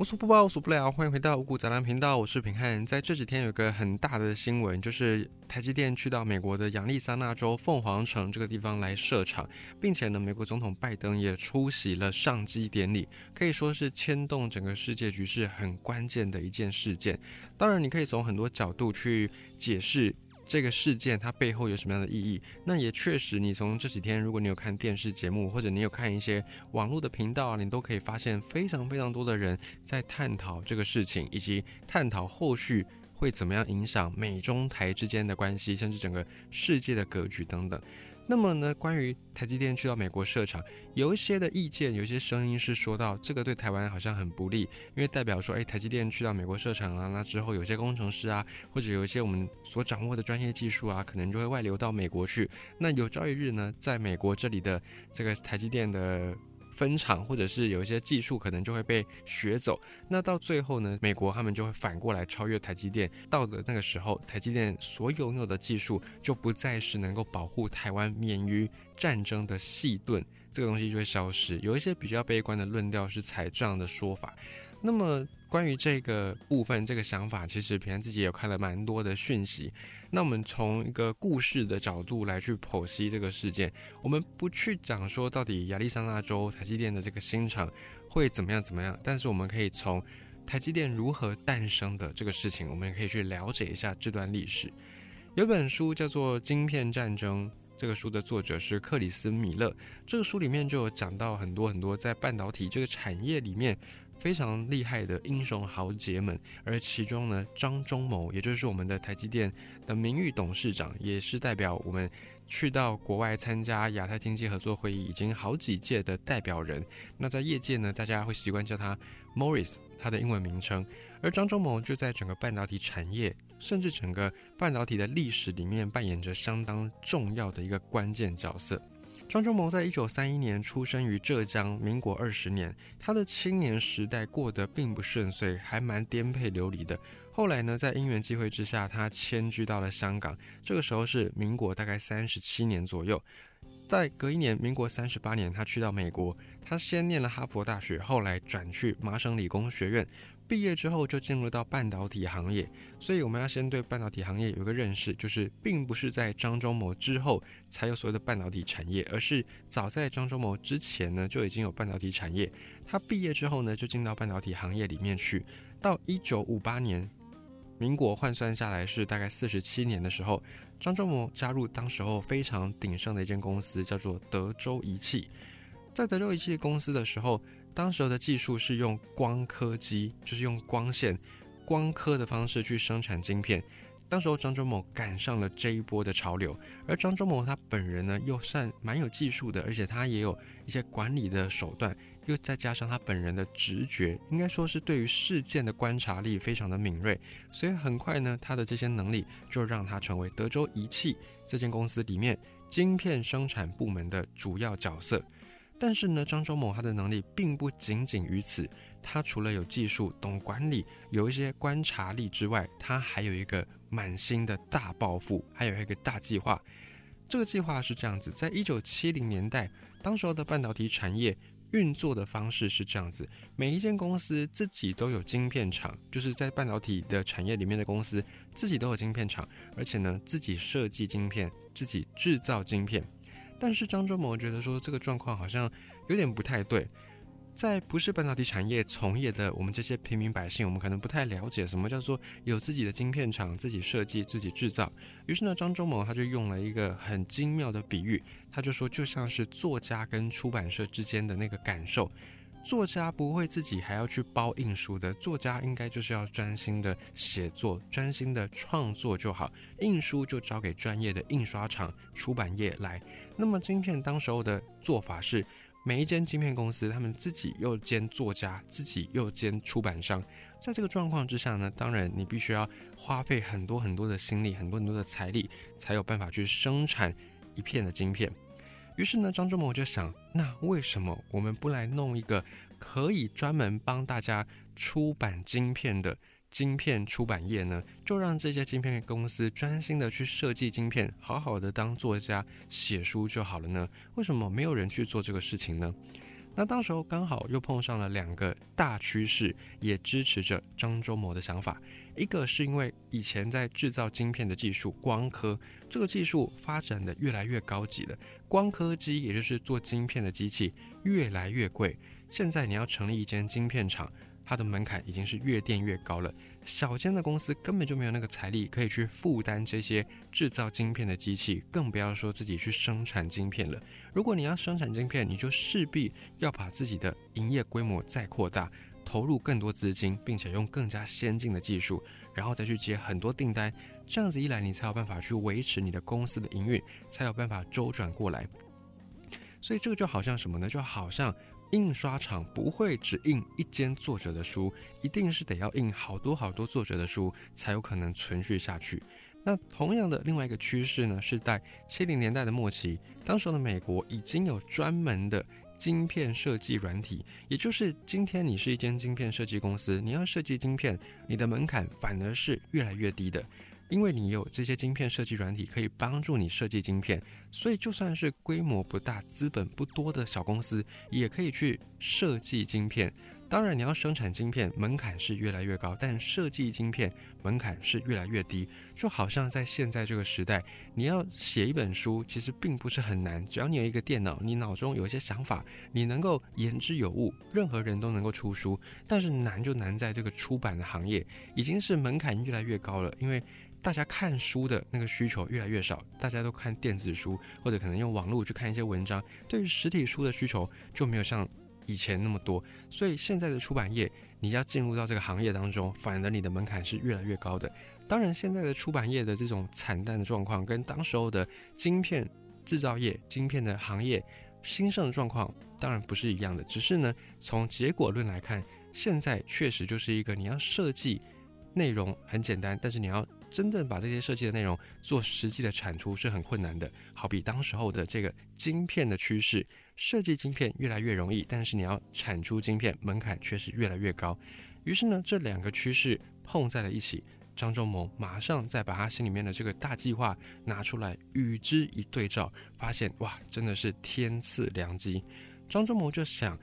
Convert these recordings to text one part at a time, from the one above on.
无所不包，无所不聊，欢迎回到五谷杂粮频道，我是平汉。在这几天有个很大的新闻，就是台积电去到美国的亚利桑那州凤凰城这个地方来设厂，并且呢，美国总统拜登也出席了上机典礼，可以说是牵动整个世界局势很关键的一件事件。当然，你可以从很多角度去解释。这个事件它背后有什么样的意义？那也确实，你从这几天，如果你有看电视节目，或者你有看一些网络的频道啊，你都可以发现非常非常多的人在探讨这个事情，以及探讨后续会怎么样影响美中台之间的关系，甚至整个世界的格局等等。那么呢，关于台积电去到美国设厂，有一些的意见，有一些声音是说到这个对台湾好像很不利，因为代表说，哎，台积电去到美国设厂啊，那之后有些工程师啊，或者有一些我们所掌握的专业技术啊，可能就会外流到美国去。那有朝一日呢，在美国这里的这个台积电的。分厂或者是有一些技术可能就会被学走，那到最后呢，美国他们就会反过来超越台积电。到的那个时候，台积电所拥有的技术就不再是能够保护台湾免于战争的细盾，这个东西就会消失。有一些比较悲观的论调是采这样的说法。那么关于这个部分，这个想法，其实平安自己也看了蛮多的讯息。那我们从一个故事的角度来去剖析这个事件，我们不去讲说到底亚利桑那州台积电的这个新厂会怎么样怎么样，但是我们可以从台积电如何诞生的这个事情，我们也可以去了解一下这段历史。有本书叫做《晶片战争》，这个书的作者是克里斯米勒，这个书里面就有讲到很多很多在半导体这个产业里面。非常厉害的英雄豪杰们，而其中呢，张忠谋，也就是我们的台积电的名誉董事长，也是代表我们去到国外参加亚太经济合作会议已经好几届的代表人。那在业界呢，大家会习惯叫他 Morris，他的英文名称。而张忠谋就在整个半导体产业，甚至整个半导体的历史里面扮演着相当重要的一个关键角色。张忠谋在一九三一年出生于浙江，民国二十年，他的青年时代过得并不顺遂，还蛮颠沛流离的。后来呢，在因缘际会之下，他迁居到了香港，这个时候是民国大概三十七年左右。在隔一年，民国三十八年，他去到美国，他先念了哈佛大学，后来转去麻省理工学院。毕业之后就进入到半导体行业，所以我们要先对半导体行业有一个认识，就是并不是在张忠谋之后才有所谓的半导体产业，而是早在张忠谋之前呢就已经有半导体产业。他毕业之后呢就进到半导体行业里面去，到一九五八年，民国换算下来是大概四十七年的时候，张忠谋加入当时候非常鼎盛的一间公司，叫做德州仪器。在德州仪器公司的时候。当时的技术是用光刻机，就是用光线、光刻的方式去生产晶片。当时候张忠谋赶上了这一波的潮流，而张忠谋他本人呢又算蛮有技术的，而且他也有一些管理的手段，又再加上他本人的直觉，应该说是对于事件的观察力非常的敏锐，所以很快呢，他的这些能力就让他成为德州仪器这间公司里面晶片生产部门的主要角色。但是呢，张忠谋他的能力并不仅仅于此。他除了有技术、懂管理、有一些观察力之外，他还有一个满心的大抱负，还有一个大计划。这个计划是这样子：在一九七零年代，当时候的半导体产业运作的方式是这样子：每一间公司自己都有晶片厂，就是在半导体的产业里面的公司自己都有晶片厂，而且呢，自己设计晶片，自己制造晶片。但是张忠谋觉得说这个状况好像有点不太对，在不是半导体产业从业的我们这些平民百姓，我们可能不太了解什么叫做有自己的晶片厂、自己设计、自己制造。于是呢，张忠谋他就用了一个很精妙的比喻，他就说就像是作家跟出版社之间的那个感受。作家不会自己还要去包印书的，作家应该就是要专心的写作，专心的创作就好，印书就交给专业的印刷厂、出版业来。那么晶片当时候的做法是，每一间晶片公司他们自己又兼作家，自己又兼出版商。在这个状况之下呢，当然你必须要花费很多很多的心力，很多很多的财力，才有办法去生产一片的晶片。于是呢，张忠谋就想，那为什么我们不来弄一个可以专门帮大家出版晶片的晶片出版业呢？就让这些晶片公司专心的去设计晶片，好好的当作家写书就好了呢？为什么没有人去做这个事情呢？那到时候刚好又碰上了两个大趋势，也支持着张忠谋的想法。一个是因为以前在制造晶片的技术，光刻这个技术发展的越来越高级了，光刻机也就是做晶片的机器越来越贵。现在你要成立一间晶片厂，它的门槛已经是越垫越高了。小间的公司根本就没有那个财力可以去负担这些制造晶片的机器，更不要说自己去生产晶片了。如果你要生产晶片，你就势必要把自己的营业规模再扩大。投入更多资金，并且用更加先进的技术，然后再去接很多订单，这样子一来，你才有办法去维持你的公司的营运，才有办法周转过来。所以这个就好像什么呢？就好像印刷厂不会只印一间作者的书，一定是得要印好多好多作者的书，才有可能存续下去。那同样的另外一个趋势呢，是在七零年代的末期，当时的美国已经有专门的。晶片设计软体，也就是今天你是一间晶片设计公司，你要设计晶片，你的门槛反而是越来越低的，因为你有这些晶片设计软体可以帮助你设计晶片，所以就算是规模不大、资本不多的小公司，也可以去设计晶片。当然，你要生产晶片，门槛是越来越高，但设计晶片门槛是越来越低。就好像在现在这个时代，你要写一本书，其实并不是很难，只要你有一个电脑，你脑中有一些想法，你能够言之有物，任何人都能够出书。但是难就难在这个出版的行业，已经是门槛越来越高了，因为大家看书的那个需求越来越少，大家都看电子书，或者可能用网络去看一些文章，对于实体书的需求就没有像。以前那么多，所以现在的出版业，你要进入到这个行业当中，反而你的门槛是越来越高的。当然，现在的出版业的这种惨淡的状况，跟当时候的晶片制造业、晶片的行业兴盛的状况，当然不是一样的。只是呢，从结果论来看，现在确实就是一个你要设计内容很简单，但是你要。真正把这些设计的内容做实际的产出是很困难的。好比当时候的这个晶片的趋势，设计晶片越来越容易，但是你要产出晶片门槛却是越来越高。于是呢，这两个趋势碰在了一起，张忠谋马上再把他心里面的这个大计划拿出来与之一对照，发现哇，真的是天赐良机。张忠谋就想。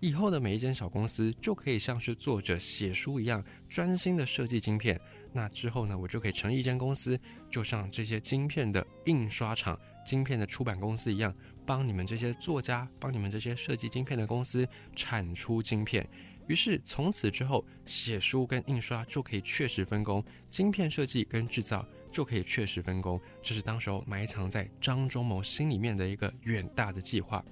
以后的每一间小公司就可以像是作者写书一样，专心的设计晶片。那之后呢，我就可以成立一间公司，就像这些晶片的印刷厂、晶片的出版公司一样，帮你们这些作家、帮你们这些设计晶片的公司产出晶片。于是从此之后，写书跟印刷就可以确实分工，晶片设计跟制造就可以确实分工。这是当时候埋藏在张忠谋心里面的一个远大的计划。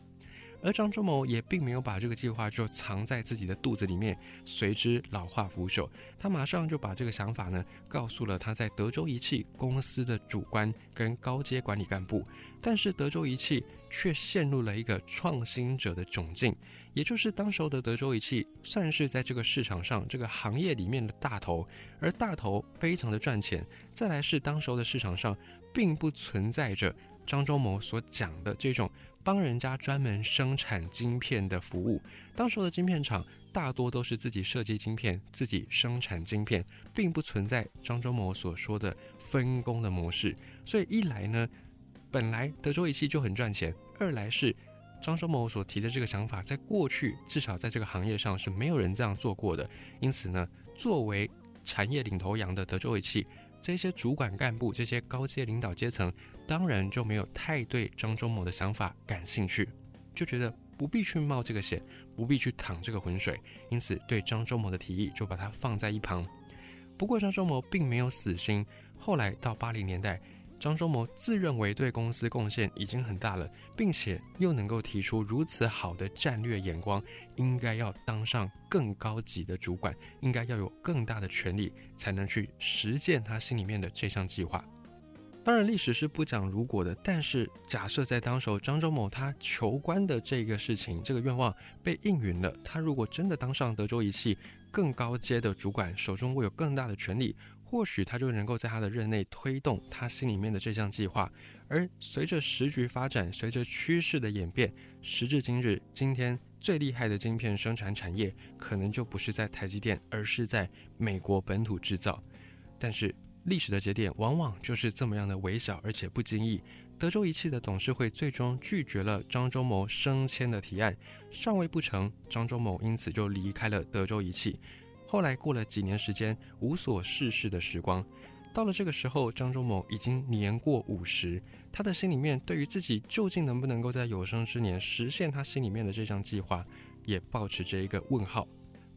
而张忠谋也并没有把这个计划就藏在自己的肚子里面，随之老化腐朽。他马上就把这个想法呢，告诉了他在德州仪器公司的主观跟高阶管理干部。但是德州仪器却陷入了一个创新者的窘境，也就是当时候的德州仪器算是在这个市场上这个行业里面的大头，而大头非常的赚钱。再来是当时候的市场上并不存在着张忠谋所讲的这种。帮人家专门生产晶片的服务，当时的晶片厂大多都是自己设计晶片、自己生产晶片，并不存在张忠谋所说的分工的模式。所以一来呢，本来德州仪器就很赚钱；二来是张忠谋所提的这个想法，在过去至少在这个行业上是没有人这样做过的。因此呢，作为产业领头羊的德州仪器。这些主管干部、这些高阶领导阶层，当然就没有太对张忠谋的想法感兴趣，就觉得不必去冒这个险，不必去淌这个浑水，因此对张忠谋的提议就把他放在一旁。不过张忠谋并没有死心，后来到八零年代。张忠谋自认为对公司贡献已经很大了，并且又能够提出如此好的战略眼光，应该要当上更高级的主管，应该要有更大的权力，才能去实践他心里面的这项计划。当然，历史是不讲如果的，但是假设在当时张忠谋他求官的这个事情，这个愿望被应允了，他如果真的当上德州仪器更高阶的主管，手中握有更大的权力。或许他就能够在他的任内推动他心里面的这项计划，而随着时局发展，随着趋势的演变，时至今日，今天最厉害的晶片生产产业可能就不是在台积电，而是在美国本土制造。但是历史的节点往往就是这么样的微小，而且不经意。德州仪器的董事会最终拒绝了张忠谋升迁的提案，尚未不成，张忠谋因此就离开了德州仪器。后来过了几年时间，无所事事的时光，到了这个时候，张忠谋已经年过五十，他的心里面对于自己究竟能不能够在有生之年实现他心里面的这项计划，也保持着一个问号。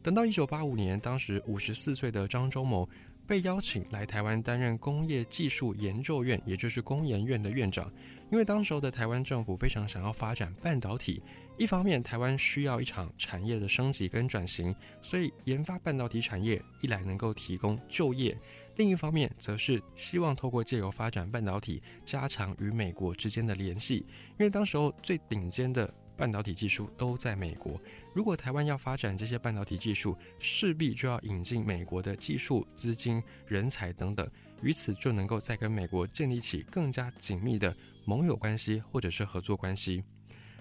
等到一九八五年，当时五十四岁的张忠谋。被邀请来台湾担任工业技术研究院，也就是工研院的院长。因为当时候的台湾政府非常想要发展半导体，一方面台湾需要一场产业的升级跟转型，所以研发半导体产业一来能够提供就业，另一方面则是希望透过借由发展半导体，加强与美国之间的联系。因为当时候最顶尖的半导体技术都在美国。如果台湾要发展这些半导体技术，势必就要引进美国的技术、资金、人才等等，于此就能够再跟美国建立起更加紧密的盟友关系或者是合作关系。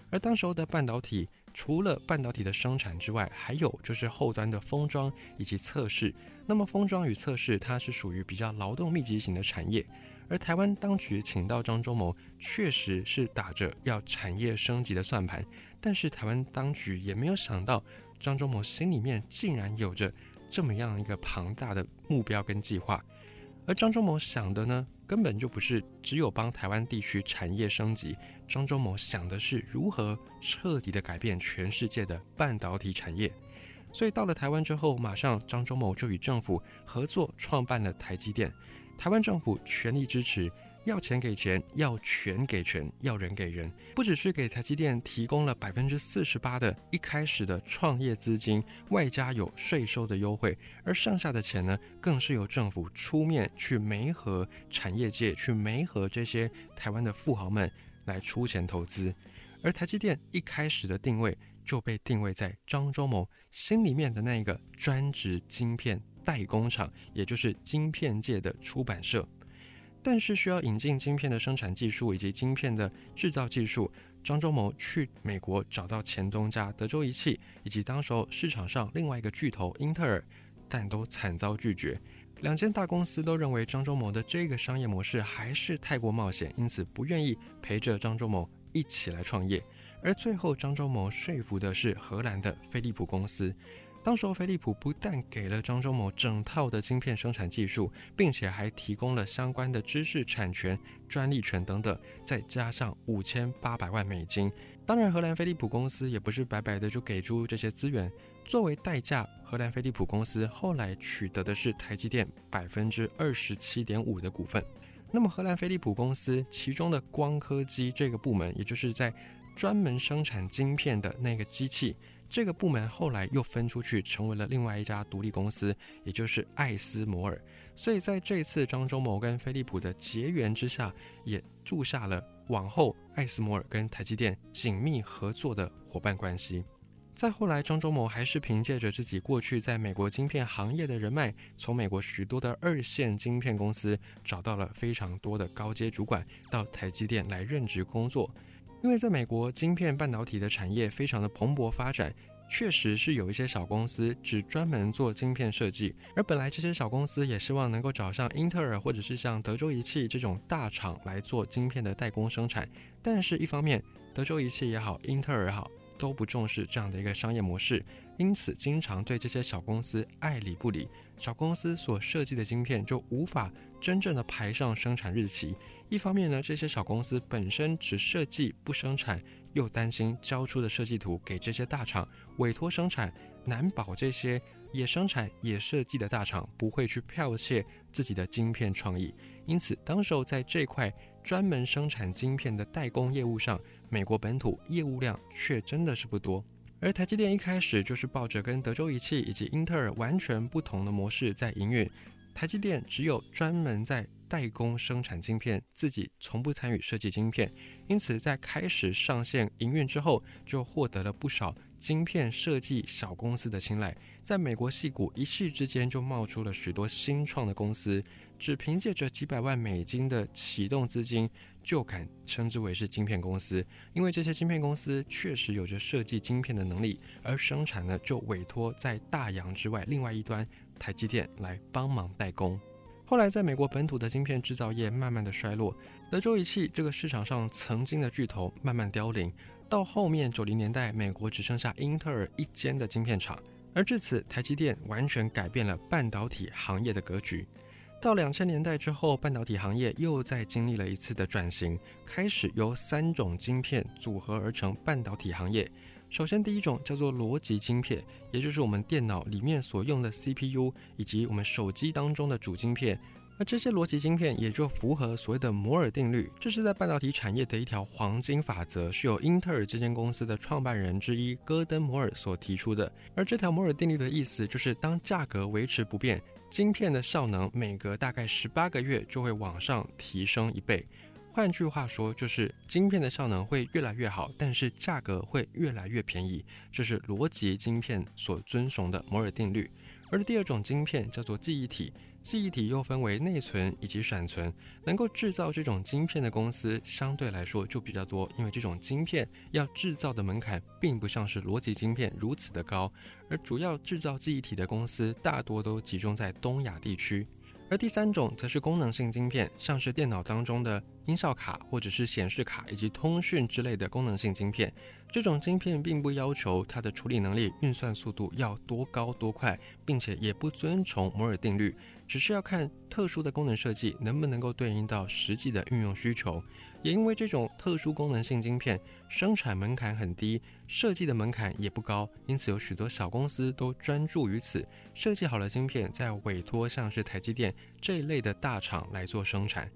而当时候的半导体，除了半导体的生产之外，还有就是后端的封装以及测试。那么封装与测试，它是属于比较劳动密集型的产业。而台湾当局请到张忠谋，确实是打着要产业升级的算盘，但是台湾当局也没有想到，张忠谋心里面竟然有着这么样一个庞大的目标跟计划。而张忠谋想的呢，根本就不是只有帮台湾地区产业升级，张忠谋想的是如何彻底的改变全世界的半导体产业。所以到了台湾之后，马上张忠谋就与政府合作创办了台积电。台湾政府全力支持，要钱给钱，要权给权，要人给人。不只是给台积电提供了百分之四十八的一开始的创业资金，外加有税收的优惠，而剩下的钱呢，更是由政府出面去媒合产业界，去媒合这些台湾的富豪们来出钱投资。而台积电一开始的定位就被定位在张忠谋心里面的那一个专职晶片。代工厂，也就是晶片界的出版社，但是需要引进晶片的生产技术以及晶片的制造技术。张忠谋去美国找到前东家德州仪器，以及当时候市场上另外一个巨头英特尔，但都惨遭拒绝。两间大公司都认为张忠谋的这个商业模式还是太过冒险，因此不愿意陪着张忠谋一起来创业。而最后，张忠谋说服的是荷兰的飞利浦公司。当时，飞利浦不但给了张忠谋整套的晶片生产技术，并且还提供了相关的知识产权、专利权等等，再加上五千八百万美金。当然，荷兰飞利浦公司也不是白白的就给出这些资源。作为代价，荷兰飞利浦公司后来取得的是台积电百分之二十七点五的股份。那么，荷兰飞利浦公司其中的光刻机这个部门，也就是在专门生产晶片的那个机器。这个部门后来又分出去，成为了另外一家独立公司，也就是艾斯摩尔。所以在这次张忠谋跟飞利浦的结缘之下，也注下了往后艾斯摩尔跟台积电紧密合作的伙伴关系。再后来，张忠谋还是凭借着自己过去在美国晶片行业的人脉，从美国许多的二线晶片公司找到了非常多的高阶主管，到台积电来任职工作。因为在美国，晶片半导体的产业非常的蓬勃发展，确实是有一些小公司只专门做晶片设计，而本来这些小公司也希望能够找上英特尔或者是像德州仪器这种大厂来做晶片的代工生产，但是一方面，德州仪器也好，英特尔也好。都不重视这样的一个商业模式，因此经常对这些小公司爱理不理。小公司所设计的晶片就无法真正的排上生产日期。一方面呢，这些小公司本身只设计不生产，又担心交出的设计图给这些大厂委托生产，难保这些也生产也设计的大厂不会去剽窃自己的晶片创意。因此，当时候在这块专门生产晶片的代工业务上。美国本土业务量却真的是不多，而台积电一开始就是抱着跟德州仪器以及英特尔完全不同的模式在营运。台积电只有专门在代工生产晶片，自己从不参与设计晶片，因此在开始上线营运之后，就获得了不少晶片设计小公司的青睐。在美国戏股一夕之间就冒出了许多新创的公司，只凭借着几百万美金的启动资金。就敢称之为是晶片公司，因为这些晶片公司确实有着设计晶片的能力，而生产呢就委托在大洋之外另外一端台积电来帮忙代工。后来在美国本土的晶片制造业慢慢的衰落，德州仪器这个市场上曾经的巨头慢慢凋零，到后面九零年代，美国只剩下英特尔一间的晶片厂，而至此，台积电完全改变了半导体行业的格局。到两千年代之后，半导体行业又再经历了一次的转型，开始由三种晶片组合而成半导体行业。首先，第一种叫做逻辑晶片，也就是我们电脑里面所用的 CPU，以及我们手机当中的主晶片。而这些逻辑晶片也就符合所谓的摩尔定律，这是在半导体产业的一条黄金法则，是由英特尔这间公司的创办人之一戈登摩尔所提出的。而这条摩尔定律的意思就是，当价格维持不变，晶片的效能每隔大概十八个月就会往上提升一倍。换句话说，就是晶片的效能会越来越好，但是价格会越来越便宜。这是逻辑晶片所遵循的摩尔定律。而第二种晶片叫做记忆体。记忆体又分为内存以及闪存，能够制造这种晶片的公司相对来说就比较多，因为这种晶片要制造的门槛并不像是逻辑晶片如此的高，而主要制造记忆体的公司大多都集中在东亚地区。而第三种则是功能性晶片，像是电脑当中的音效卡或者是显示卡以及通讯之类的功能性晶片。这种晶片并不要求它的处理能力、运算速度要多高多快，并且也不遵从摩尔定律，只是要看特殊的功能设计能不能够对应到实际的运用需求。也因为这种特殊功能性晶片生产门槛很低，设计的门槛也不高，因此有许多小公司都专注于此，设计好了晶片，再委托像是台积电这一类的大厂来做生产。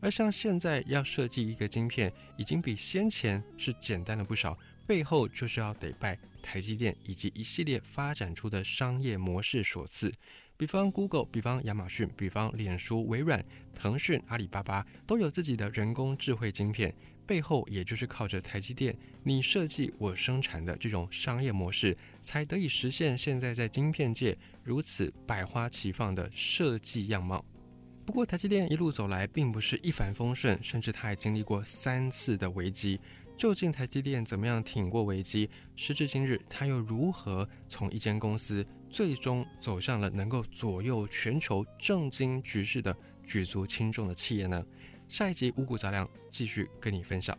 而像现在要设计一个晶片，已经比先前是简单了不少，背后就是要得拜台积电以及一系列发展出的商业模式所赐。比方 Google，比方亚马逊，比方脸书、微软、腾讯、阿里巴巴，都有自己的人工智慧晶片，背后也就是靠着台积电你设计我生产的这种商业模式，才得以实现现在在晶片界如此百花齐放的设计样貌。不过，台积电一路走来并不是一帆风顺，甚至它还经历过三次的危机。究竟台积电怎么样挺过危机？时至今日，它又如何从一间公司？最终走向了能够左右全球政经局势的举足轻重的企业呢？下一集五谷杂粮继续跟你分享。